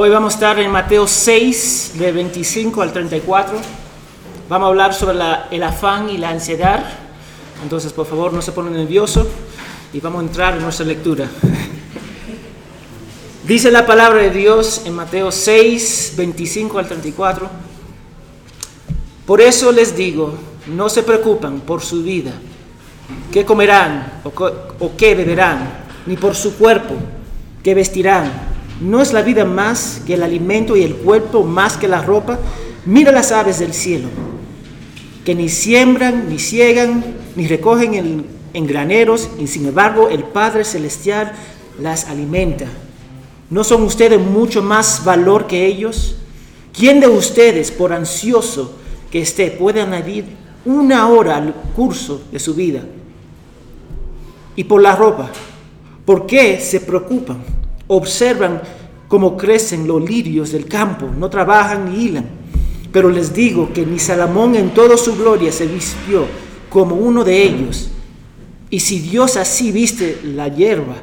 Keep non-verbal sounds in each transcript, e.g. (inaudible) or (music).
Hoy vamos a estar en Mateo 6, de 25 al 34. Vamos a hablar sobre el afán y la ansiedad. Entonces, por favor, no se pongan nerviosos y vamos a entrar en nuestra lectura. (laughs) Dice la palabra de Dios en Mateo 6, 25 al 34. Por eso les digo, no se preocupen por su vida, qué comerán o qué beberán, ni por su cuerpo, qué vestirán. ¿No es la vida más que el alimento y el cuerpo más que la ropa? Mira las aves del cielo, que ni siembran, ni ciegan, ni recogen en, en graneros, y sin embargo el Padre Celestial las alimenta. ¿No son ustedes mucho más valor que ellos? ¿Quién de ustedes, por ansioso que esté, puede añadir una hora al curso de su vida? Y por la ropa, ¿por qué se preocupan? Observan cómo crecen los lirios del campo, no trabajan ni hilan. Pero les digo que ni Salomón en toda su gloria se vistió como uno de ellos. Y si Dios así viste la hierba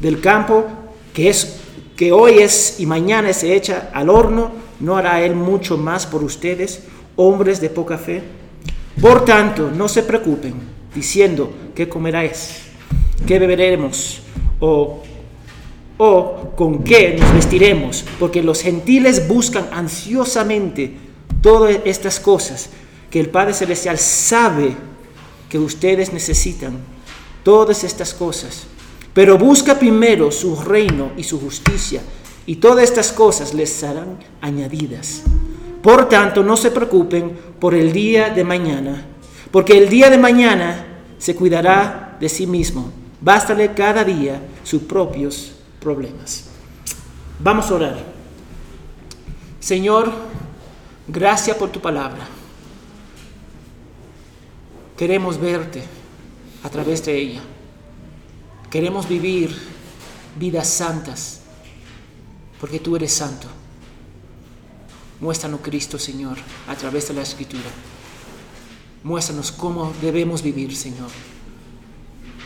del campo, que, es, que hoy es y mañana se echa al horno, ¿no hará Él mucho más por ustedes, hombres de poca fe? Por tanto, no se preocupen diciendo, ¿qué comerás? ¿Qué beberemos? ¿O o con qué nos vestiremos, porque los gentiles buscan ansiosamente todas estas cosas que el Padre Celestial sabe que ustedes necesitan, todas estas cosas. Pero busca primero su reino y su justicia, y todas estas cosas les serán añadidas. Por tanto, no se preocupen por el día de mañana, porque el día de mañana se cuidará de sí mismo. Bástale cada día sus propios problemas. Vamos a orar. Señor, gracias por tu palabra. Queremos verte a través de ella. Queremos vivir vidas santas, porque tú eres santo. Muéstranos Cristo, Señor, a través de la Escritura. Muéstranos cómo debemos vivir, Señor.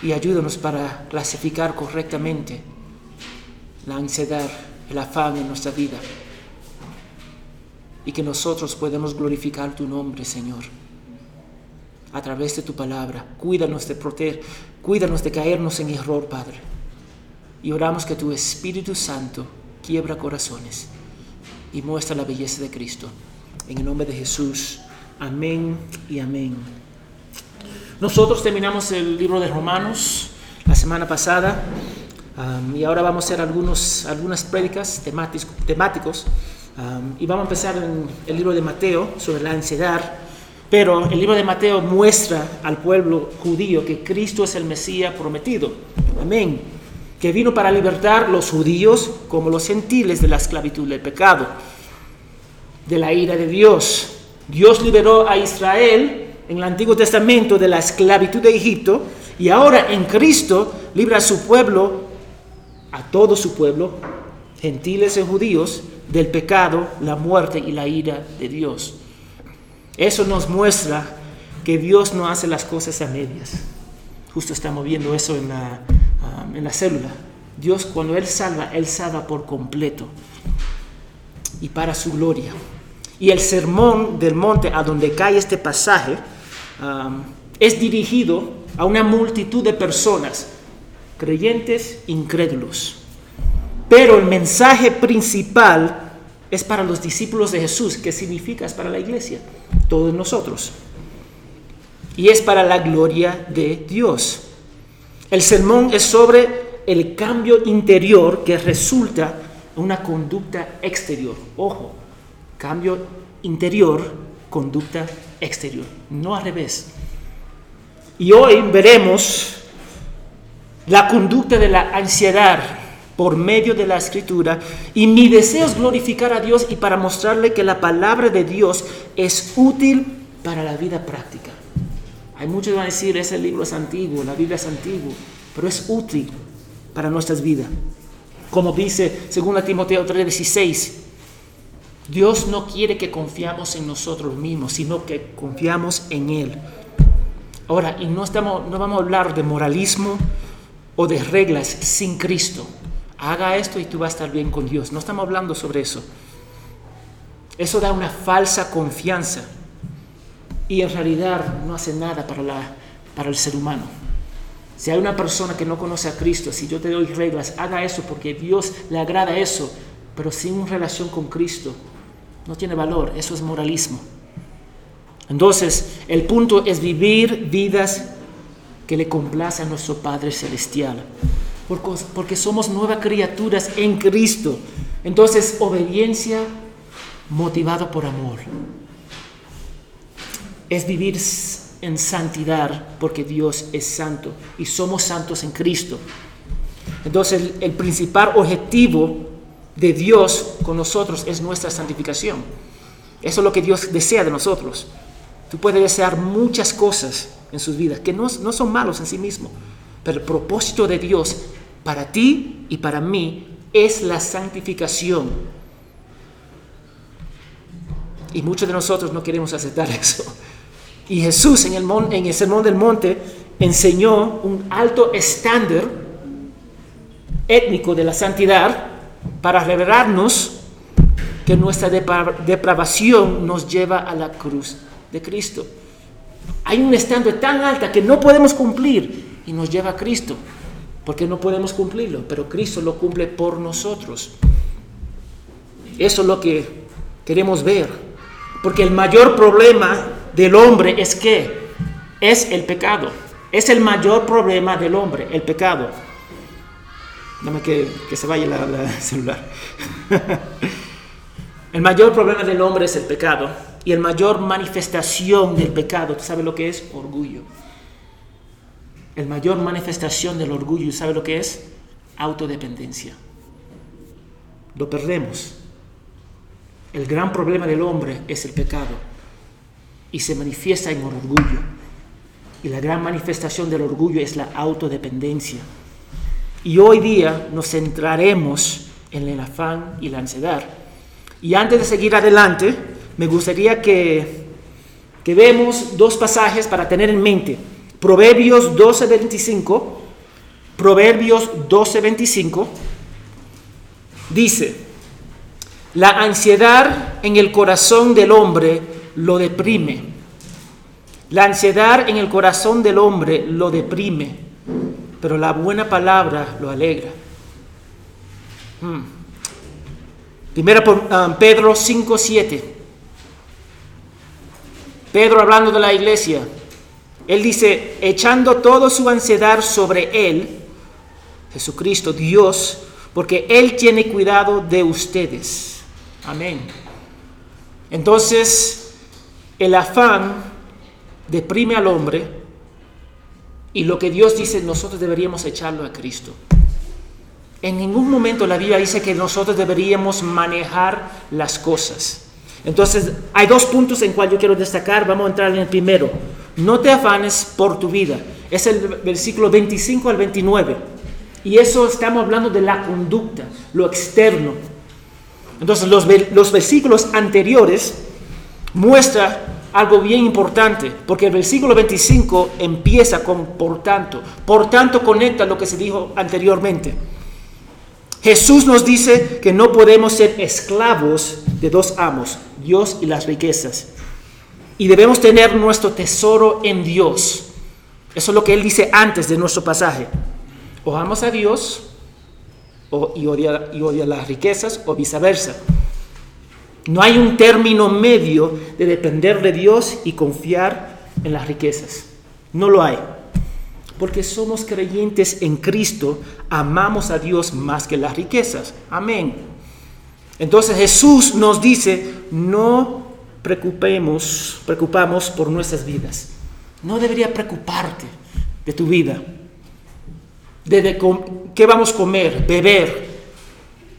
Y ayúdanos para clasificar correctamente la ansiedad, el afán en nuestra vida. Y que nosotros podemos glorificar tu nombre, Señor, a través de tu palabra. Cuídanos de proteger, cuídanos de caernos en error, Padre. Y oramos que tu Espíritu Santo quiebra corazones y muestra la belleza de Cristo. En el nombre de Jesús. Amén y amén. Nosotros terminamos el libro de Romanos la semana pasada y ahora vamos a hacer algunos, algunas prédicas temáticos, temáticos y vamos a empezar en el libro de Mateo sobre la ansiedad. Pero el libro de Mateo muestra al pueblo judío que Cristo es el Mesías prometido. Amén. Que vino para libertar los judíos como los gentiles de la esclavitud del pecado, de la ira de Dios. Dios liberó a Israel en el Antiguo Testamento de la esclavitud de Egipto y ahora en Cristo libra a su pueblo a todo su pueblo, gentiles y judíos, del pecado, la muerte y la ira de Dios. Eso nos muestra que Dios no hace las cosas a medias. Justo estamos viendo eso en la, um, en la célula. Dios cuando Él salva, Él salva por completo y para su gloria. Y el sermón del monte a donde cae este pasaje um, es dirigido a una multitud de personas creyentes incrédulos. Pero el mensaje principal es para los discípulos de Jesús, que significa es para la iglesia, todos nosotros. Y es para la gloria de Dios. El sermón es sobre el cambio interior que resulta en una conducta exterior. Ojo, cambio interior, conducta exterior, no al revés. Y hoy veremos la conducta de la ansiedad por medio de la escritura y mi deseo es glorificar a Dios y para mostrarle que la palabra de Dios es útil para la vida práctica. Hay muchos que van a decir, ese libro es antiguo, la Biblia es antiguo, pero es útil para nuestras vidas. Como dice 2 Timoteo 3:16, Dios no quiere que confiamos en nosotros mismos, sino que confiamos en Él. Ahora, y no, estamos, no vamos a hablar de moralismo, o de reglas sin Cristo. haga esto y tú vas a estar bien con Dios. No estamos hablando sobre eso. Eso da una falsa confianza y en realidad no hace nada para, la, para el ser humano. Si hay una persona que no conoce a Cristo, si yo te doy reglas, haga eso porque Dios le agrada eso, pero sin relación con Cristo, no tiene valor, eso es moralismo. Entonces, el punto es vivir vidas que le complacen a nuestro Padre Celestial, porque somos nuevas criaturas en Cristo. Entonces, obediencia motivado por amor. Es vivir en santidad porque Dios es santo y somos santos en Cristo. Entonces el, principal objetivo de Dios con nosotros es nuestra santificación. Eso es lo que Dios desea de nosotros. Tú puedes desear muchas cosas en sus vidas que no, no son malos en sí mismos, pero el propósito de Dios para ti y para mí es la santificación y muchos de nosotros no queremos aceptar (laughs) eso. Y Jesús en el, en el Sermón del Monte enseñó un alto estándar étnico de la santidad para revelarnos que nuestra depravación nos lleva a la cruz de Cristo. Hay un estándar tan alto que no podemos cumplir y nos lleva a Cristo, porque no podemos cumplirlo, pero Cristo lo cumple por nosotros. Eso es lo que queremos ver. Porque el mayor problema del hombre es que es el pecado. Es el mayor problema del hombre, el pecado. Dame que, se vaya la, (laughs) celular. el mayor problema del hombre es el pecado. Y el mayor manifestación del pecado, ¿tú sabes lo que es? Orgullo. El mayor manifestación del orgullo, ¿sabe lo que es? Autodependencia. Lo perdemos. El gran problema del hombre es el pecado y se manifiesta en orgullo. Y la gran manifestación del orgullo es la autodependencia. Y hoy día nos centraremos en el afán y la ansiedad. Y antes de seguir adelante, me gustaría que, que vemos dos pasajes para tener en mente. Proverbios 12:25. Proverbios 12:25 dice, la ansiedad en el corazón del hombre lo deprime. La ansiedad en el corazón del hombre lo deprime, pero la buena palabra lo alegra. Hmm. Primera um, Pedro 5, 7. Pedro hablando de la iglesia, él dice, echando toda su ansiedad sobre él, Jesucristo, Dios, porque Él tiene cuidado de ustedes. Amén. Entonces, el afán deprime al hombre y lo que Dios dice, nosotros deberíamos echarlo a Cristo. En ningún momento la Biblia dice que nosotros deberíamos manejar las cosas. Entonces, hay dos puntos en cual yo quiero destacar. Vamos a entrar en el primero. No te afanes por tu vida. Es el versículo 25 al 29. Y eso estamos hablando de la conducta, lo externo. Entonces los, los versículos anteriores muestran algo bien importante, porque el versículo 25 empieza con por tanto. Por tanto conecta lo que se dijo anteriormente. Jesús nos dice que no podemos ser esclavos de dos amos, Dios y las riquezas. Y debemos tener nuestro tesoro en Dios. Eso es lo que Él dice antes de nuestro pasaje. O amas a Dios y, odia, y odia las riquezas o viceversa. No hay un término medio de depender de Dios y confiar en las riquezas. No lo hay. Porque somos creyentes en Cristo, amamos a Dios más que las riquezas. Amén. Entonces Jesús nos dice, no preocupemos, preocupamos por nuestras vidas. No debería preocuparte de tu vida de, qué vamos a comer, beber,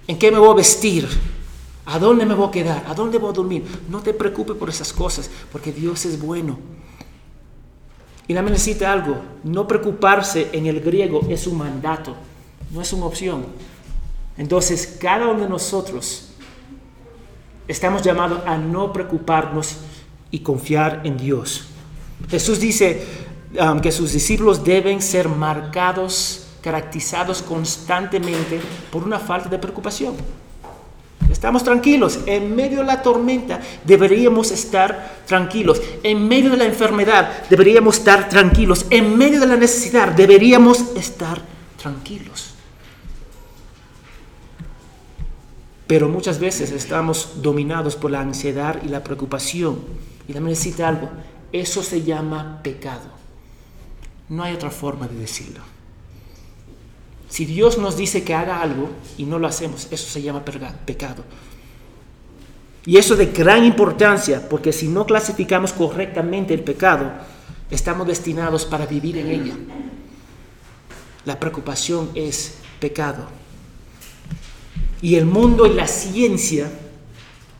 en qué me voy a vestir, a dónde me voy a quedar, a dónde voy a dormir. No te preocupes por esas cosas, porque Dios es bueno. Y me necesita algo, no preocuparse en el griego es un mandato, no es una opción. Entonces, cada uno de nosotros estamos llamados a no preocuparnos y confiar en Dios. Jesús dice um, que sus discípulos deben ser marcados caracterizados constantemente por una falta de preocupación. Estamos tranquilos. En medio de la tormenta deberíamos estar tranquilos. En medio de la enfermedad deberíamos estar tranquilos. En medio de la necesidad deberíamos estar tranquilos. Pero muchas veces estamos dominados por la ansiedad y la preocupación. Y también necesita algo. Eso se llama pecado. No hay otra forma de decirlo. Si Dios nos dice que haga algo y no lo hacemos, eso se llama pecado. Y eso es de gran importancia, porque si no clasificamos correctamente el pecado, estamos destinados para vivir en ella. La preocupación es pecado. Y el mundo y la ciencia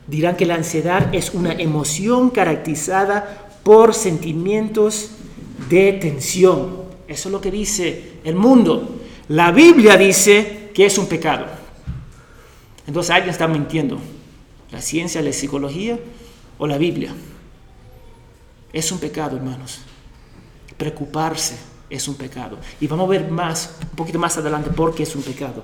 dirán que la ansiedad es una emoción caracterizada por sentimientos de tensión. Eso es lo que dice el mundo. La Biblia dice que es un pecado. Entonces alguien está mintiendo. La ciencia, la psicología o la Biblia. Es un pecado, hermanos. Preocuparse es un pecado. Y vamos a ver más, un poquito más adelante, por qué es un pecado.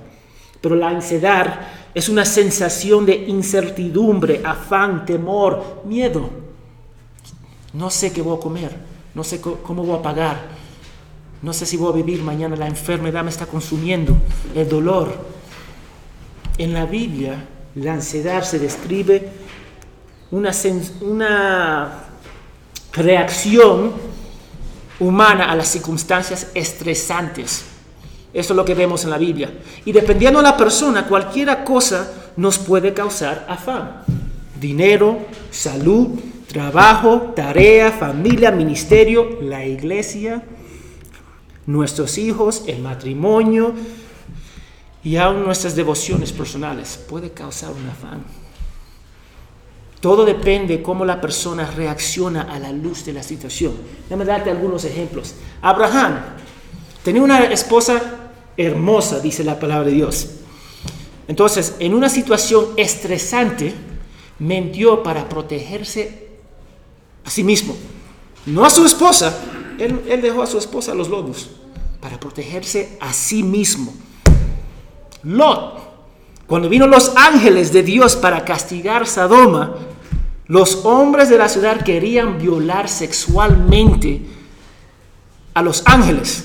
Pero la ansiedad es una sensación de incertidumbre, afán, temor, miedo. No sé qué voy a comer, no sé cómo voy a pagar, no sé si voy a vivir mañana, la enfermedad me está consumiendo, el dolor. En la Biblia, la ansiedad se describe una, una reacción humana a las circunstancias estresantes eso es lo que vemos en la Biblia. Y dependiendo de la persona, cualquier cosa nos puede causar afán. Dinero, salud, trabajo, tarea, familia, ministerio, la iglesia, nuestros hijos, el matrimonio y aún nuestras devociones personales. Puede causar un afán. Todo depende de cómo la persona reacciona a la luz de la situación. Déjame darte algunos ejemplos. Abraham tenía una esposa hermosa, dice la palabra de Dios. Entonces, en una situación estresante, mintió para protegerse a sí mismo. No a su esposa. Él, dejó a su esposa a los lobos para protegerse a sí mismo. Lot, cuando vino los ángeles de Dios para castigar Sodoma, los hombres de la ciudad querían violar sexualmente a los ángeles.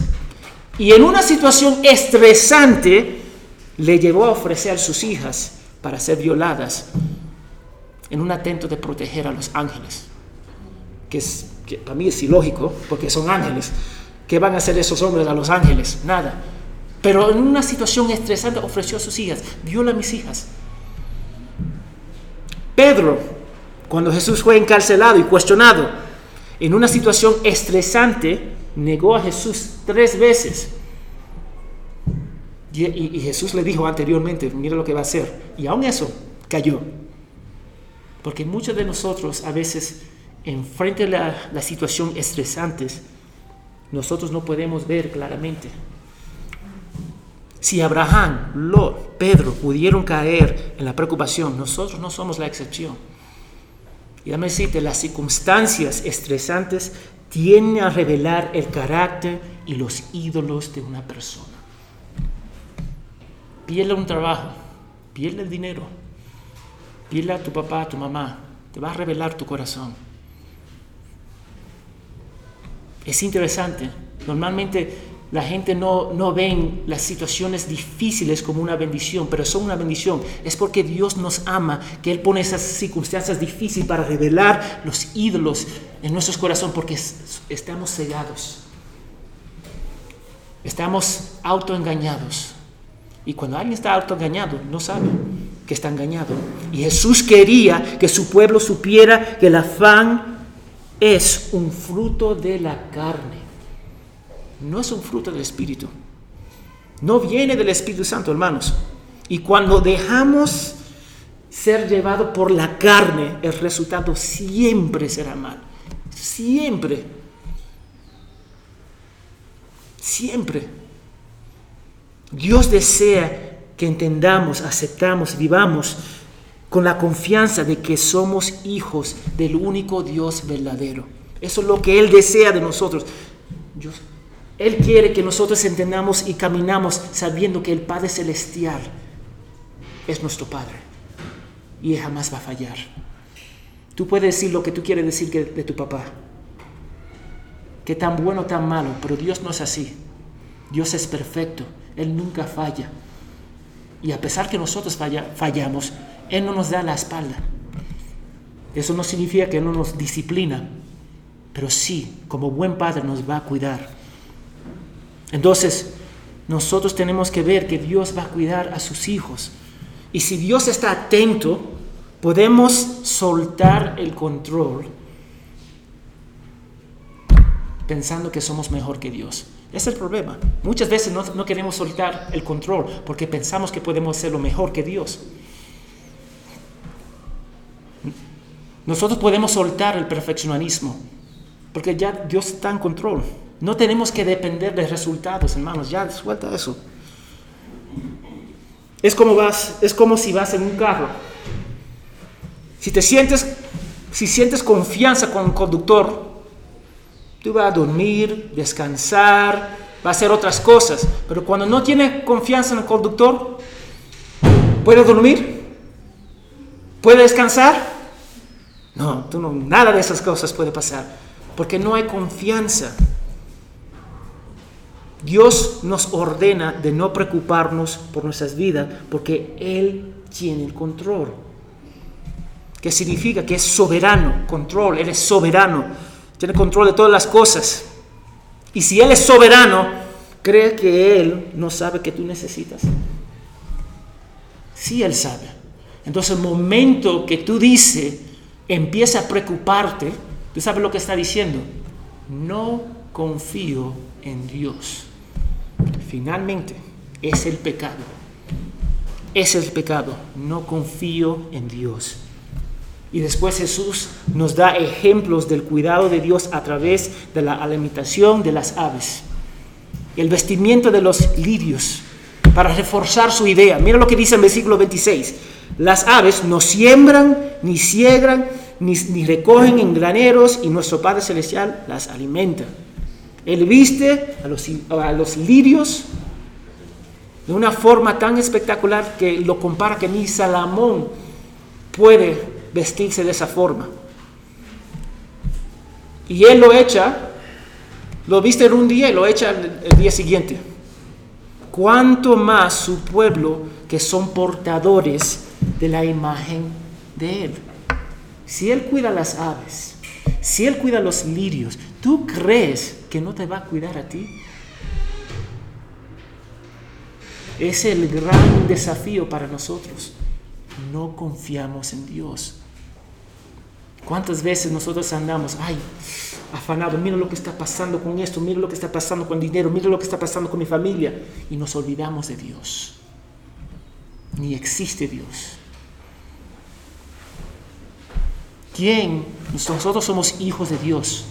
Y en una situación estresante le llevó a ofrecer sus hijas para ser violadas en un atento de proteger a los ángeles. Que, que para mí es ilógico, porque son ángeles. ¿Qué van a hacer esos hombres a los ángeles? Nada. Pero en una situación estresante ofreció a sus hijas, viola a mis hijas. Pedro, cuando Jesús fue encarcelado y cuestionado, en una situación estresante, negó a Jesús tres veces. Y, Jesús le dijo anteriormente, mira lo que va a hacer. Y aún eso cayó. Porque muchos de nosotros a veces, enfrente la, la situación estresantes, nosotros no podemos ver claramente. Si Abraham, Lot, Pedro pudieron caer en la preocupación, nosotros no somos la excepción. Decirte, las circunstancias estresantes tienden a revelar el carácter y los ídolos de una persona. Pierde un trabajo, pierde el dinero, pierde a tu papá, a tu mamá, te va a revelar tu corazón. Es interesante, normalmente la gente no, no ve las situaciones difíciles como una bendición, pero son una bendición. Es porque Dios nos ama, que Él pone esas circunstancias difíciles para revelar los ídolos en nuestros corazones, porque estamos cegados. Estamos autoengañados. Y cuando alguien está autoengañado, no sabe que está engañado. Y Jesús quería que su pueblo supiera que el afán es un fruto de la carne no es un fruto del Espíritu. No viene del Espíritu Santo, hermanos. Y cuando dejamos ser llevado por la carne, el resultado siempre será mal. Siempre. Siempre. Dios desea que entendamos, aceptamos, vivamos con la confianza de que somos hijos del único Dios verdadero. Eso es lo que Él desea de nosotros. Yo Él quiere que nosotros entendamos y caminamos sabiendo que el Padre Celestial es nuestro Padre y jamás va a fallar. Tú puedes decir lo que tú quieres decir de tu papá, que tan bueno, tan malo, pero Dios no es así. Dios es perfecto, Él nunca falla. Y a pesar que nosotros fallamos, Él no nos da la espalda. Eso no significa que Él no nos disciplina, pero sí, como buen padre nos va a cuidar. Entonces, nosotros tenemos que ver que Dios va a cuidar a sus hijos. Y si Dios está atento, podemos soltar el control pensando que somos mejor que Dios. Ese es el problema. Muchas veces no, queremos soltar el control porque pensamos que podemos hacerlo mejor que Dios. Nosotros podemos soltar el perfeccionismo porque ya Dios está en control. No tenemos que depender de resultados, hermanos. Ya suelta eso. Es como, vas, es como si vas en un carro. Si te sientes, si sientes confianza con el conductor, Tú vas a dormir, descansar, va a hacer otras cosas. Pero cuando no tiene confianza en el conductor, ¿puede dormir? ¿Puede descansar? No, tú no, nada de esas cosas puede pasar. Porque no hay confianza. Dios nos ordena de no preocuparnos por nuestras vidas porque Él tiene el control. ¿Qué significa? Que es soberano, control, Él es soberano tiene control de todas las cosas. Y si Él es soberano, cree que Él no sabe que tú necesitas. Sí, Él sabe. Entonces el momento que tú dices, empieza a preocuparte, tú sabes lo que está diciendo. No confío en Dios. Finalmente, es el pecado. Es el pecado. No confío en Dios. Y después Jesús nos da ejemplos del cuidado de Dios a través de la alimentación de las aves, el vestimiento de los lirios, para reforzar su idea. Mira lo que dice en versículo 26. Las aves no siembran, ni siegran, ni, recogen en graneros, y nuestro Padre Celestial las alimenta. Él viste a los, a los lirios de una forma tan espectacular que lo compara que ni Salomón puede vestirse de esa forma. Y él lo echa, lo viste en un día y lo echa el, día siguiente. Cuanto más su pueblo que son portadores de la imagen de él. Si él cuida las aves, si él cuida los lirios, ¿tú crees que no te va a cuidar a ti? Es el gran desafío para nosotros. No confiamos en Dios. ¿Cuántas veces nosotros andamos, ay, afanado, mira lo que está pasando con esto, mira lo que está pasando con dinero, mira lo que está pasando con mi familia, y nos olvidamos de Dios. Ni existe Dios. ¿Quién? Nosotros somos hijos de Dios.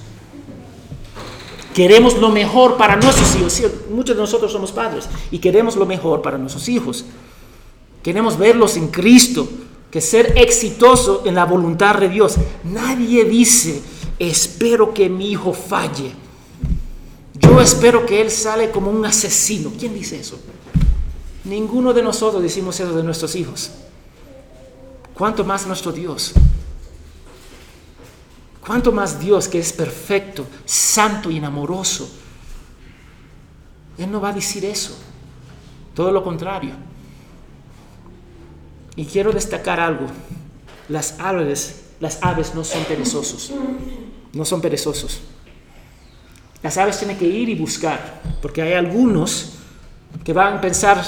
Queremos lo mejor para nuestros hijos. muchos de nosotros somos padres y queremos lo mejor para nuestros hijos. Queremos verlos en Cristo, que ser exitoso en la voluntad de Dios. Nadie dice, espero que mi hijo falle. Yo espero que él sale como un asesino. ¿Quién dice eso? Ninguno de nosotros decimos eso de nuestros hijos. ¿Cuánto más nuestro Dios? ¿Cuánto más Dios que es perfecto, santo y amoroso? Él no va a decir eso. Todo lo contrario. Y quiero destacar algo. Las aves, las aves no son perezosos. No son perezosos. Las aves tienen que ir y buscar, porque hay algunos que van a pensar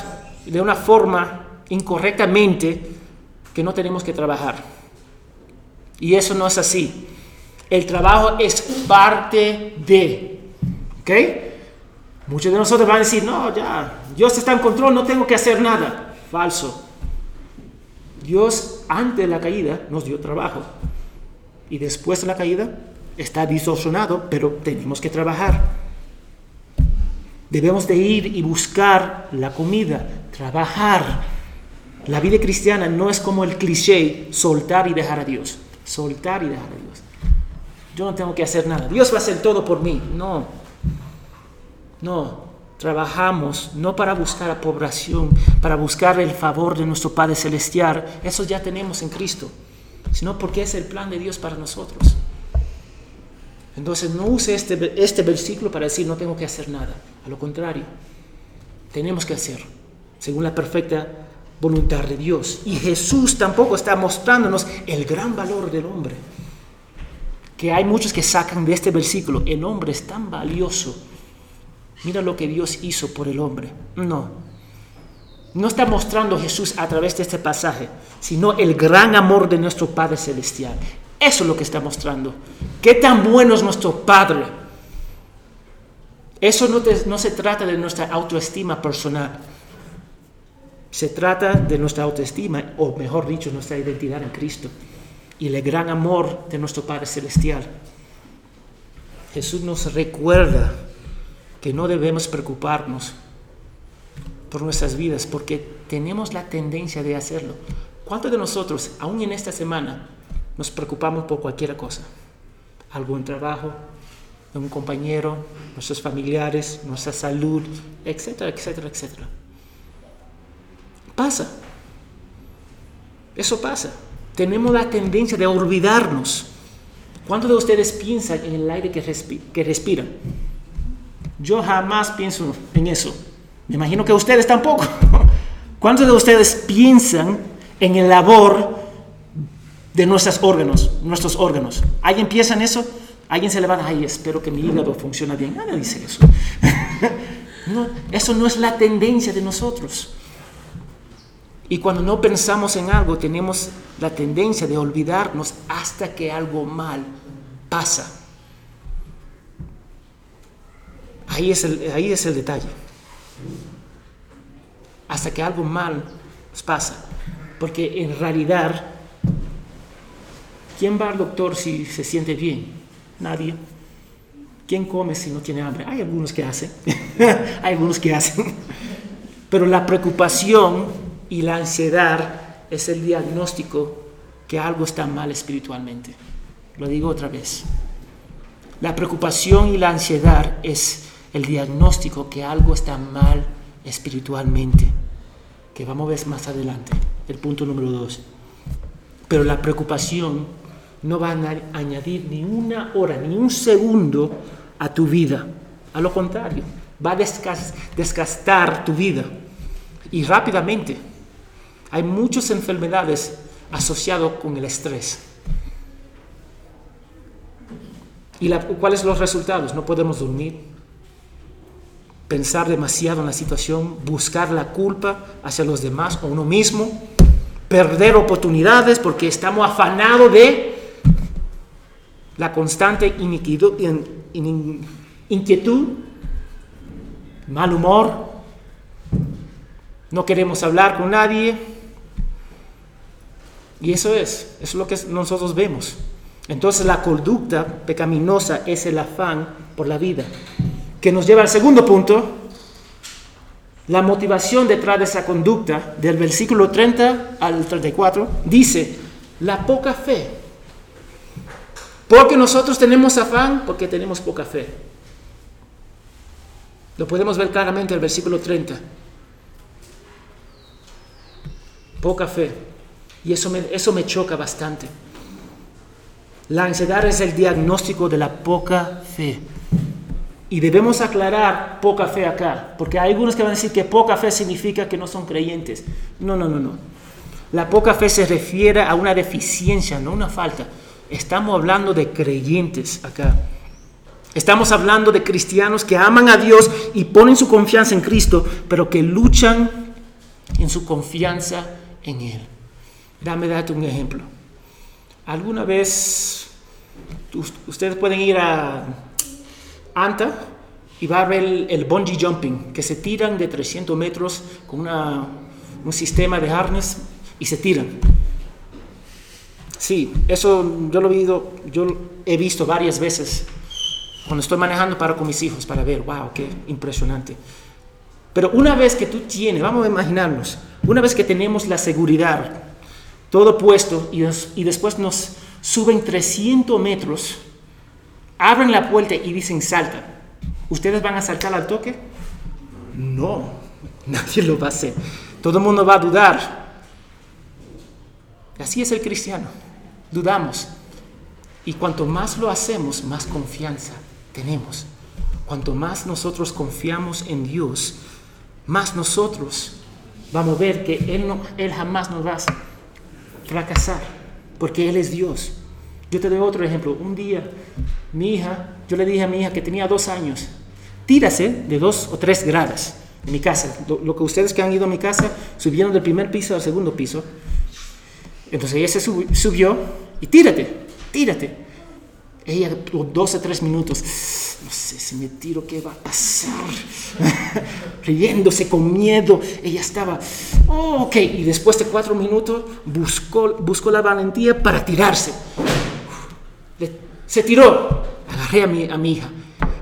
de una forma incorrectamente que no tenemos que trabajar. Y eso no es así. El trabajo es parte de. ¿Ok? Muchos de nosotros van a decir, no, ya, Dios está en control, no tengo que hacer nada. Falso. Dios antes de la caída nos dio trabajo y después de la caída está distorsionado, pero tenemos que trabajar. Debemos de ir y buscar la comida, trabajar. La vida cristiana no es como el cliché, soltar y dejar a Dios. Soltar y dejar a Dios. Yo no tengo que hacer nada. Dios va a hacer todo por mí. No. No, trabajamos no para buscar aprobación, para buscar el favor de nuestro Padre Celestial, eso ya tenemos en Cristo, sino porque es el plan de Dios para nosotros. Entonces no use este, este versículo para decir no tengo que hacer nada, a lo contrario, tenemos que hacer, según la perfecta voluntad de Dios. Y Jesús tampoco está mostrándonos el gran valor del hombre. Que hay muchos que sacan de este versículo, el hombre es tan valioso mira lo que Dios hizo por el hombre. No. No está mostrando Jesús a través de este pasaje, sino el gran amor de nuestro Padre Celestial. Eso es lo que está mostrando. Qué tan bueno es nuestro Padre. Eso no, no se trata de nuestra autoestima personal. Se trata de nuestra autoestima, o mejor dicho, nuestra identidad en Cristo. Y el gran amor de nuestro Padre Celestial. Jesús nos recuerda que no debemos preocuparnos por nuestras vidas porque tenemos la tendencia de hacerlo. ¿Cuántos de nosotros, aún en esta semana, nos preocupamos por cualquier cosa? Algún trabajo, un compañero, nuestros familiares, nuestra salud, etcétera, etcétera, etcétera. Pasa. Eso pasa. Tenemos la tendencia de olvidarnos. ¿Cuántos de ustedes piensan en el aire que, respiran? Yo jamás pienso en eso. Me imagino que ustedes tampoco. (laughs) ¿Cuántos de ustedes piensan en el labor de nuestros órganos, nuestros órganos? ¿Alguien piensa en eso? ¿Alguien se levanta? Ay, espero que mi hígado funcione bien. Nadie dice eso. (laughs) no, eso no es la tendencia de nosotros. Y cuando no pensamos en algo, tenemos la tendencia de olvidarnos hasta que algo mal pasa. Ahí es el, ahí es el detalle. Hasta que algo mal pasa. Porque en realidad, ¿quién va al doctor si se siente bien? Nadie. ¿Quién come si no tiene hambre? Hay algunos que hacen. (laughs) Hay algunos que hacen. Pero la preocupación y la ansiedad es el diagnóstico que algo está mal espiritualmente. Lo digo otra vez. La preocupación y la ansiedad es el diagnóstico que algo está mal espiritualmente, que vamos a ver más adelante, el punto número dos. Pero la preocupación no va a añadir ni una hora, ni un segundo a tu vida. A lo contrario, va a desgastar tu vida. Y rápidamente. Hay muchas enfermedades asociadas con el estrés. ¿Y cuáles son los resultados? No podemos dormir, pensar demasiado en la situación, buscar la culpa hacia los demás o uno mismo, perder oportunidades porque estamos afanados de la constante inquietud, mal humor, no queremos hablar con nadie. Y eso es, eso es lo que nosotros vemos. Entonces la conducta pecaminosa es el afán por la vida que nos lleva al segundo punto, la motivación detrás de esa conducta, del versículo 30 al 34, dice, la poca fe. Porque nosotros tenemos afán, porque tenemos poca fe. Lo podemos ver claramente en el versículo 30. Poca fe. Y eso me, eso me choca bastante. La ansiedad es el diagnóstico de la poca fe. Y debemos aclarar poca fe acá, porque hay algunos que van a decir que poca fe significa que no son creyentes. No, no, no, no. La poca fe se refiere a una deficiencia, no una falta. Estamos hablando de creyentes acá. Estamos hablando de cristianos que aman a Dios y ponen su confianza en Cristo, pero que luchan en su confianza en Él. Dame date un ejemplo. ¿Alguna vez ustedes pueden ir a Anta y va ver el, bungee jumping, que se tiran de 300 metros con un sistema de harness y se tiran. Sí, eso yo lo he, he visto varias veces cuando estoy manejando para con mis hijos para ver, wow, qué impresionante. Pero una vez que tú tienes, vamos a imaginarnos, una vez que tenemos la seguridad, todo puesto y, después nos suben 300 metros, abren la puerta y dicen salta. ¿Ustedes van a saltar al toque? No, (laughs) nadie lo va a hacer. Todo el mundo va a dudar. Así es el cristiano. Dudamos. Y cuanto más lo hacemos, más confianza tenemos. Cuanto más nosotros confiamos en Dios, más nosotros vamos a ver que Él, Él jamás nos va a fracasar, porque Él es Dios. Yo te doy otro ejemplo. Un día, mi hija, yo le dije a mi hija que tenía dos años, tírase de dos o tres gradas en mi casa. Lo, que ustedes que han ido a mi casa, subieron del primer piso al segundo piso. Entonces ella se subió y tírate, tírate. Ella, dos o tres minutos, no sé si me tiro, ¿qué va a pasar? (laughs) Riéndose con miedo. Ella estaba, oh, ok. Y después de cuatro minutos buscó, buscó la valentía para tirarse. Se tiró. Agarré a mi, a mi hija.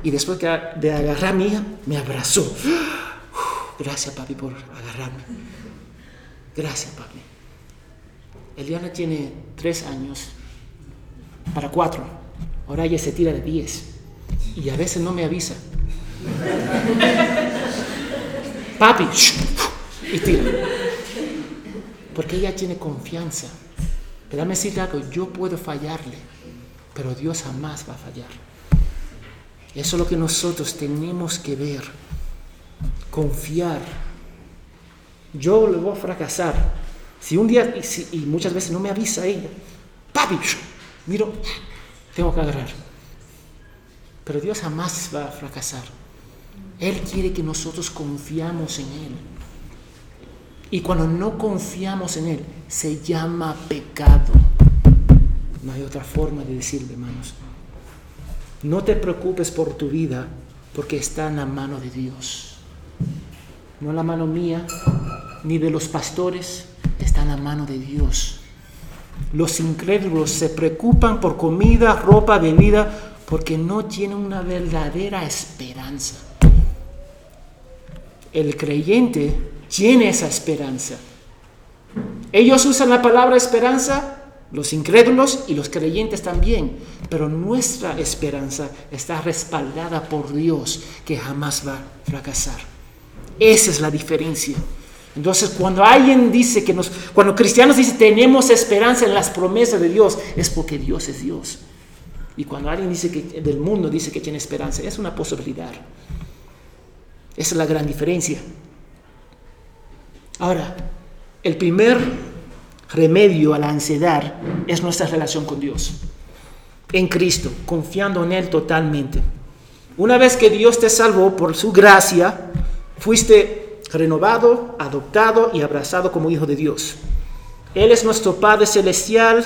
Y después de agarrar a mi hija, me abrazó. Gracias, papi, por agarrarme. Gracias, papi. Eliana tiene tres años para cuatro. Ahora ella se tira de pies. Y a veces no me avisa. papi, y tira. Porque ella tiene confianza. Pero dame decirte algo, yo puedo fallarle, pero Dios jamás va a fallar. Eso es lo que nosotros tenemos que ver, confiar. Yo le voy a fracasar. Si un día, y, muchas veces no me avisa ella, papi, miro, tengo que agarrar. Pero Dios jamás va a fracasar. Él quiere que nosotros confiamos en Él. Y cuando no confiamos en Él, se llama pecado. No hay otra forma de decirlo, hermanos. No te preocupes por tu vida porque está en la mano de Dios. No en la mano mía, ni de los pastores, está en la mano de Dios. Los incrédulos se preocupan por comida, ropa, bebida, porque no tienen una verdadera esperanza. El creyente tiene esa esperanza. Ellos usan la palabra esperanza los incrédulos y los creyentes también, pero nuestra esperanza está respaldada por Dios que jamás va a fracasar. Esa es la diferencia. Entonces, cuando alguien dice que nos, cuando cristianos dicen tenemos esperanza en las promesas de Dios, es porque Dios es Dios. Y cuando alguien dice que del mundo dice que tiene esperanza, es una posibilidad. Esa es la gran diferencia. Ahora, el primer remedio a la ansiedad es nuestra relación con Dios, en Cristo, confiando en Él totalmente. Una vez que Dios te salvó por su gracia, fuiste renovado, adoptado y abrazado como hijo de Dios. Él es nuestro Padre Celestial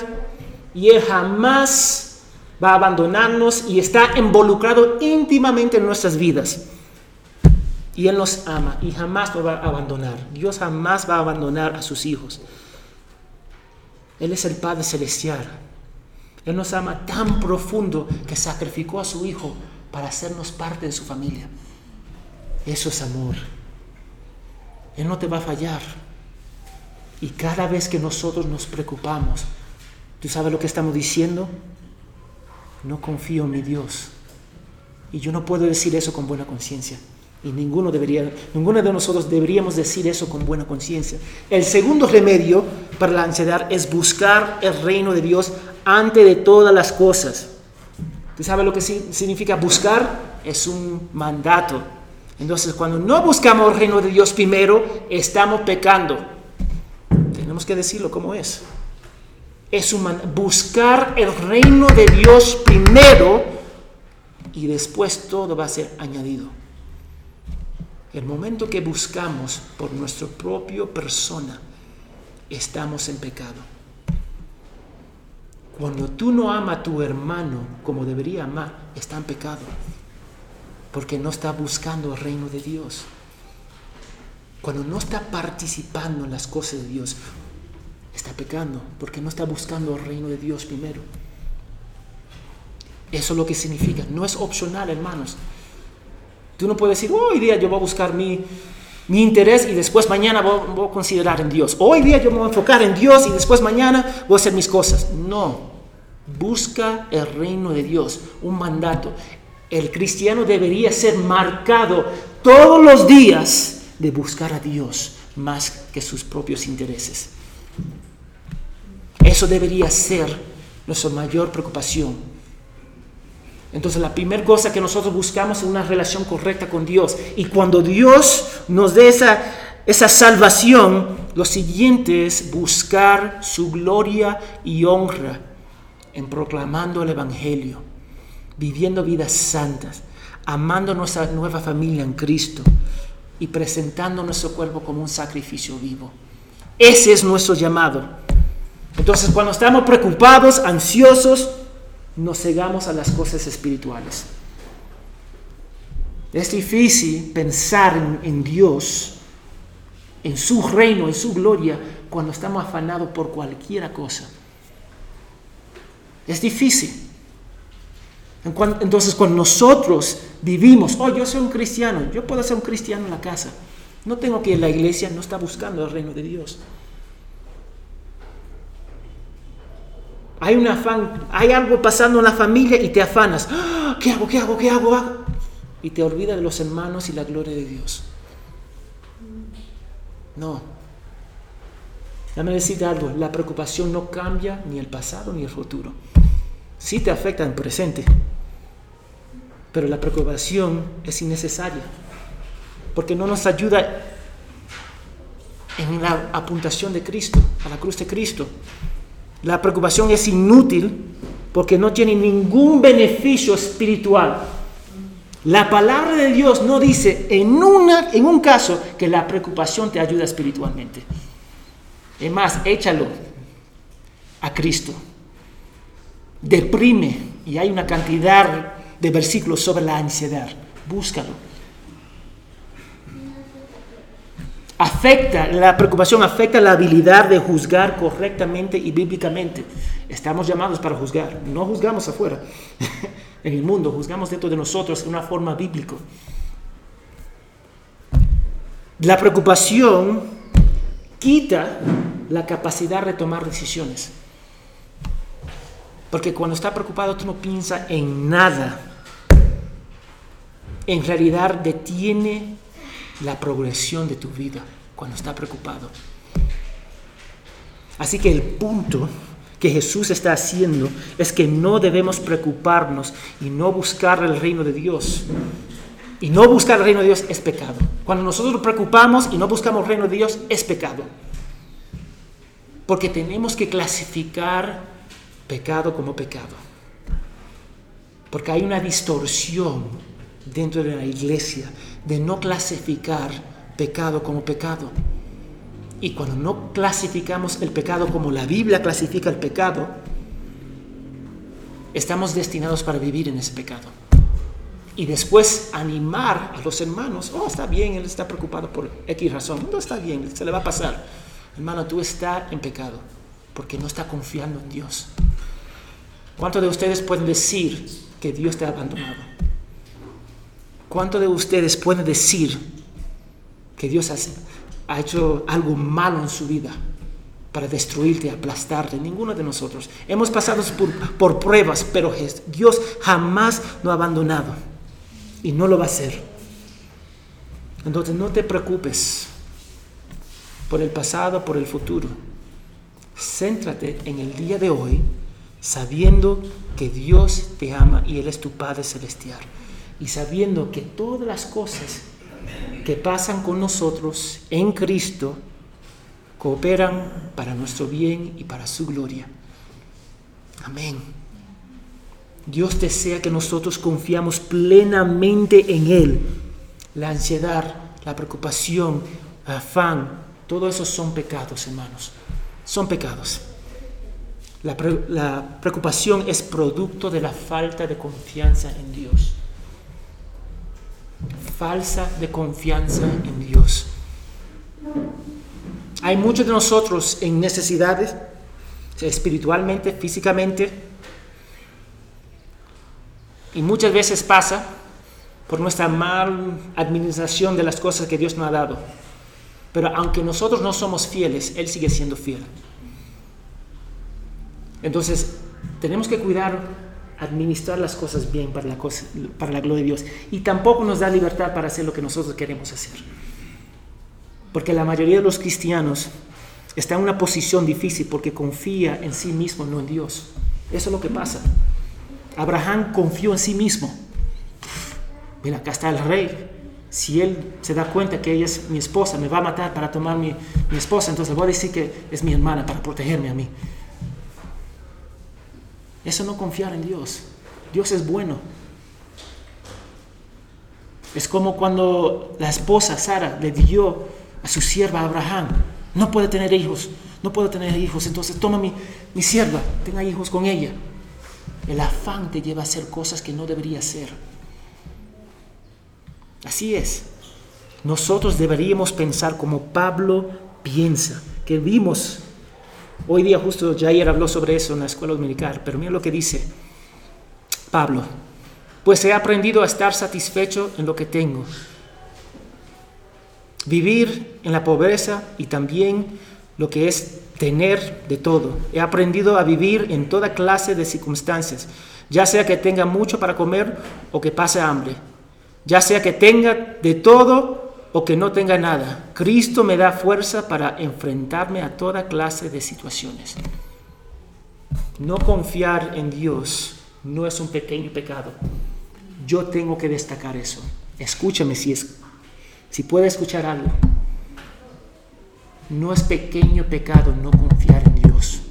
y Él jamás va a abandonarnos y está involucrado íntimamente en nuestras vidas. Y Él nos ama y jamás nos va a abandonar. Dios jamás va a abandonar a sus hijos. Él es el Padre Celestial. Él nos ama tan profundo que sacrificó a su Hijo para hacernos parte de su familia. Eso es amor. Él no te va a fallar. Y cada vez que nosotros nos preocupamos, ¿tú sabes lo que estamos diciendo? No confío en mi Dios. Y yo no puedo decir eso con buena conciencia. Y ninguno, debería, ninguno de nosotros deberíamos decir eso con buena conciencia. El segundo remedio para la ansiedad es buscar el reino de Dios antes de todas las cosas. ¿Tú sabes lo que significa buscar? Es un mandato. Entonces, cuando no buscamos el reino de Dios primero, estamos pecando. Tenemos que decirlo como es. Es un buscar el reino de Dios primero y después todo va a ser añadido. El momento que buscamos por nuestra propia persona, estamos en pecado. Cuando tú no amas a tu hermano como debería amar, está en pecado. Porque no está buscando el reino de Dios. Cuando no está participando en las cosas de Dios, está pecando. Porque no está buscando el reino de Dios primero. Eso es lo que significa. No es opcional, hermanos. Tú no puedes decir, hoy día yo voy a buscar mi, interés y después mañana voy, a considerar en Dios. Hoy día yo me voy a enfocar en Dios y después mañana voy a hacer mis cosas. No, busca el reino de Dios, un mandato. El cristiano debería ser marcado todos los días de buscar a Dios más que sus propios intereses. Eso debería ser nuestra mayor preocupación. Entonces la primera cosa que nosotros buscamos es una relación correcta con Dios. Y cuando Dios nos dé esa, esa salvación, lo siguiente es buscar su gloria y honra en proclamando el Evangelio, viviendo vidas santas, amando nuestra nueva familia en Cristo y presentando nuestro cuerpo como un sacrificio vivo. Ese es nuestro llamado. Entonces cuando estamos preocupados, ansiosos, nos cegamos a las cosas espirituales. Es difícil pensar en, Dios, en su reino, en su gloria, cuando estamos afanados por cualquier cosa. Es difícil. Entonces, cuando nosotros vivimos, oh, yo soy un cristiano, yo puedo ser un cristiano en la casa. No tengo que ir la iglesia, no está buscando el reino de Dios. Hay un afán, hay algo pasando en la familia y te afanas. ¡Ah! ¿Qué hago? ¿Qué hago? ¿Qué hago? Y te olvidas de los hermanos y la gloria de Dios. No. Déjame decirte algo, la preocupación no cambia ni el pasado ni el futuro. Sí te afecta en presente, pero la preocupación es innecesaria, porque no nos ayuda en la apuntación de Cristo, a la cruz de Cristo. La preocupación es inútil porque no tiene ningún beneficio espiritual. La palabra de Dios no dice en, una, en un caso que la preocupación te ayuda espiritualmente. Es más, échalo a Cristo. Deprime y hay una cantidad de versículos sobre la ansiedad. Búscalo. Afecta, la preocupación afecta la habilidad de juzgar correctamente y bíblicamente. Estamos llamados para juzgar. No juzgamos afuera, (laughs) en el mundo, juzgamos dentro de nosotros de una forma bíblica. La preocupación quita la capacidad de tomar decisiones. Porque cuando está preocupado tú no piensas en nada. En realidad detiene la progresión de tu vida cuando está preocupado. Así que el punto que Jesús está haciendo es que no debemos preocuparnos y no buscar el reino de Dios. Y no buscar el reino de Dios es pecado. Cuando nosotros nos preocupamos y no buscamos el reino de Dios es pecado. Porque tenemos que clasificar pecado como pecado. Porque hay una distorsión dentro de la iglesia de no clasificar pecado como pecado. Y cuando no clasificamos el pecado como la Biblia clasifica el pecado, estamos destinados para vivir en ese pecado. Y después animar a los hermanos, oh, está bien, él está preocupado por X razón, no está bien, se le va a pasar. Hermano, tú estás en pecado porque no está confiando en Dios. ¿Cuántos de ustedes pueden decir que Dios te ha abandonado? ¿Cuántos de ustedes pueden decir que Dios ha, hecho algo malo en su vida para destruirte, aplastarte? Ninguno de nosotros. Hemos pasado por, por pruebas, pero Dios jamás nos ha abandonado y no lo va a hacer. Entonces no te preocupes por el pasado, por el futuro. Céntrate en el día de hoy sabiendo que Dios te ama y Él es tu Padre Celestial. Y sabiendo que todas las cosas que pasan con nosotros en Cristo cooperan para nuestro bien y para su gloria. Amén. Dios desea que nosotros confiamos plenamente en Él. La ansiedad, la preocupación, afán, todo eso son pecados, hermanos. Son pecados. La, preocupación es producto de la falta de confianza en Dios. Falsa de confianza en Dios. Hay muchos de nosotros en necesidades, espiritualmente, físicamente, y muchas veces pasa por nuestra mal administración de las cosas que Dios nos ha dado. Pero aunque nosotros no somos fieles, Él sigue siendo fiel. Entonces, tenemos que cuidar administrar las cosas bien para la, cosa, para la gloria de Dios. Y tampoco nos da libertad para hacer lo que nosotros queremos hacer. Porque la mayoría de los cristianos está en una posición difícil porque confía en sí mismo, no en Dios. Eso es lo que pasa. Abraham confió en sí mismo. Mira, acá está el rey. Si él se da cuenta que ella es mi esposa, me va a matar para tomar mi, mi esposa, entonces le voy a decir que es mi hermana para protegerme a mí. Eso no confiar en Dios. Dios es bueno. Es como cuando la esposa Sara le dio a su sierva Abraham, no puede tener hijos, no puedo tener hijos, entonces toma mi, mi sierva, tenga hijos con ella. El afán te lleva a hacer cosas que no debería hacer. Así es. Nosotros deberíamos pensar como Pablo piensa, que vimos Hoy día justo Jair habló sobre eso en la escuela dominical, pero mira lo que dice Pablo. Pues he aprendido a estar satisfecho en lo que tengo. Vivir en la pobreza y también lo que es tener de todo. He aprendido a vivir en toda clase de circunstancias, ya sea que tenga mucho para comer o que pase hambre, ya sea que tenga de todo o que no tenga nada. Cristo me da fuerza para enfrentarme a toda clase de situaciones. No confiar en Dios no es un pequeño pecado. Yo tengo que destacar eso. Escúchame si es si puede escuchar algo. No es pequeño pecado no confiar en Dios.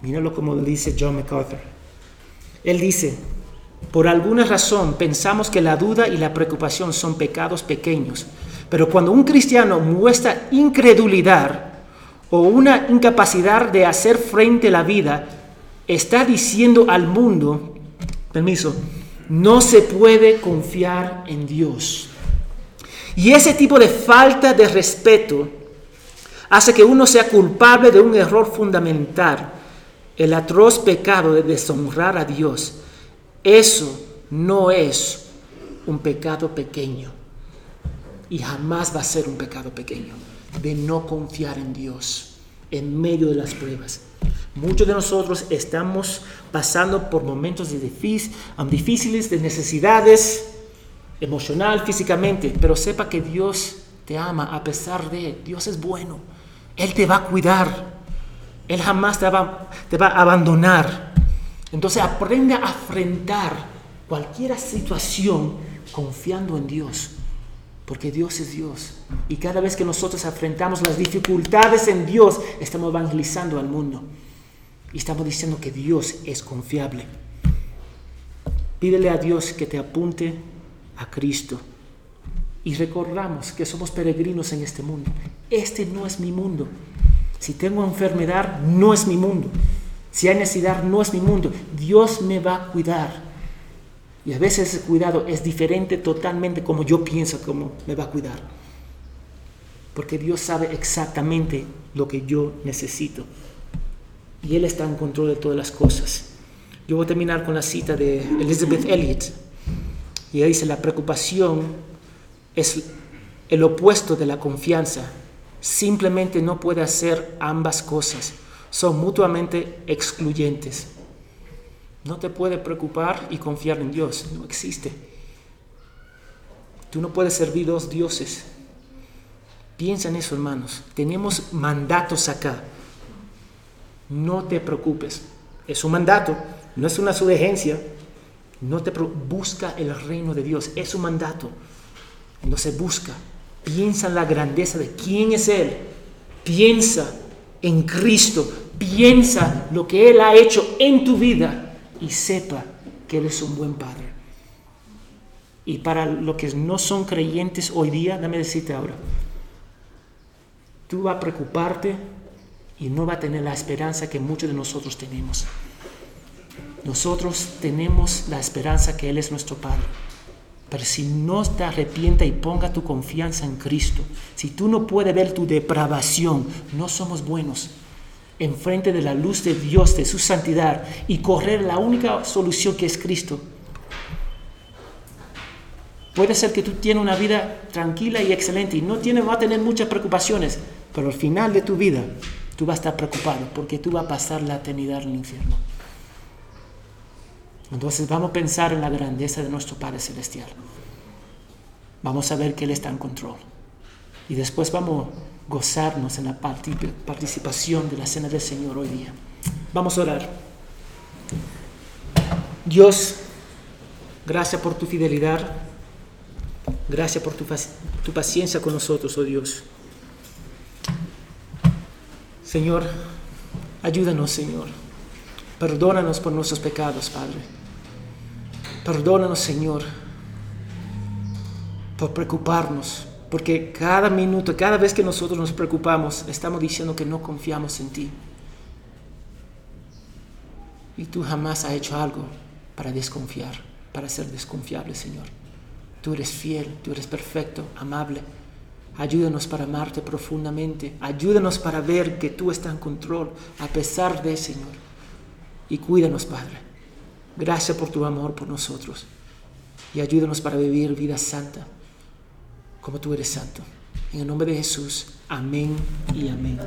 Míralo como dice John MacArthur. Él dice, por alguna razón pensamos que la duda y la preocupación son pecados pequeños, pero cuando un cristiano muestra incredulidad o una incapacidad de hacer frente a la vida, está diciendo al mundo, permiso, no se puede confiar en Dios. Y ese tipo de falta de respeto hace que uno sea culpable de un error fundamental, el atroz pecado de deshonrar a Dios eso no es un pecado pequeño y jamás va a ser un pecado pequeño de no confiar en Dios en medio de las pruebas. Muchos de nosotros estamos pasando por momentos difíciles, de necesidades emocional, físicamente, pero sepa que Dios te ama a pesar de, Dios es bueno, Él te va a cuidar, Él jamás te va a abandonar. Entonces aprende a afrontar cualquier situación confiando en Dios, porque Dios es Dios. Y cada vez que nosotros afrontamos las dificultades en Dios, estamos evangelizando al mundo. Y estamos diciendo que Dios es confiable. Pídele a Dios que te apunte a Cristo. Y recordamos que somos peregrinos en este mundo. Este no es mi mundo. Si tengo enfermedad, no es mi mundo. Si hay necesidad, no es mi mundo. Dios me va a cuidar. Y a veces ese cuidado es diferente totalmente como yo pienso cómo me va a cuidar. Porque Dios sabe exactamente lo que yo necesito. Y Él está en control de todas las cosas. Yo voy a terminar con la cita de Elizabeth Elliot. Y ella dice, la preocupación es el opuesto de la confianza. Simplemente no puede hacer ambas cosas son mutuamente excluyentes. No te puede preocupar y confiar en Dios, no existe. Tú no puedes servir dos dioses. Piensa en eso, hermanos. Tenemos mandatos acá. No te preocupes. Es un mandato, no es una sugerencia. No te busca el reino de Dios, es un mandato. No se busca. Piensa en la grandeza de quién es Él. Piensa en Cristo. Piensa lo que Él ha hecho en tu vida y sepa que Él es un buen Padre. Y para los que no son creyentes hoy día, dame decirte ahora, tú vas a preocuparte y no vas a tener la esperanza que muchos de nosotros tenemos. Nosotros tenemos la esperanza que Él es nuestro Padre. Pero si no te arrepienta y ponga tu confianza en Cristo, si tú no puedes ver tu depravación, no somos buenos enfrente de la luz de Dios, de su santidad, y correr la única solución que es Cristo. Puede ser que tú tienes una vida tranquila y excelente y no tienes, va a tener muchas preocupaciones, pero al final de tu vida tú vas a estar preocupado porque tú vas a pasar la eternidad en el infierno. Entonces vamos a pensar en la grandeza de nuestro Padre Celestial. Vamos a ver que Él está en control. Y después vamos a gozarnos en la participación de la cena del Señor hoy día. Vamos a orar. Dios, gracias por tu fidelidad. Gracias por tu, tu paciencia con nosotros, oh Dios. Señor, ayúdanos, Señor. Perdónanos por nuestros pecados, Padre. Perdónanos, Señor, por preocuparnos, porque cada minuto, cada vez que nosotros nos preocupamos, estamos diciendo que no confiamos en ti. Y tú jamás has hecho algo para desconfiar, para ser desconfiable, Señor. Tú eres fiel, tú eres perfecto, amable. Ayúdanos para amarte profundamente. Ayúdanos para ver que tú estás en control a pesar de, Señor. Y cuídanos, Padre. Gracias por tu amor por nosotros. Y ayúdanos para vivir vida santa, como tú eres santo. En el nombre de Jesús. Amén y amén.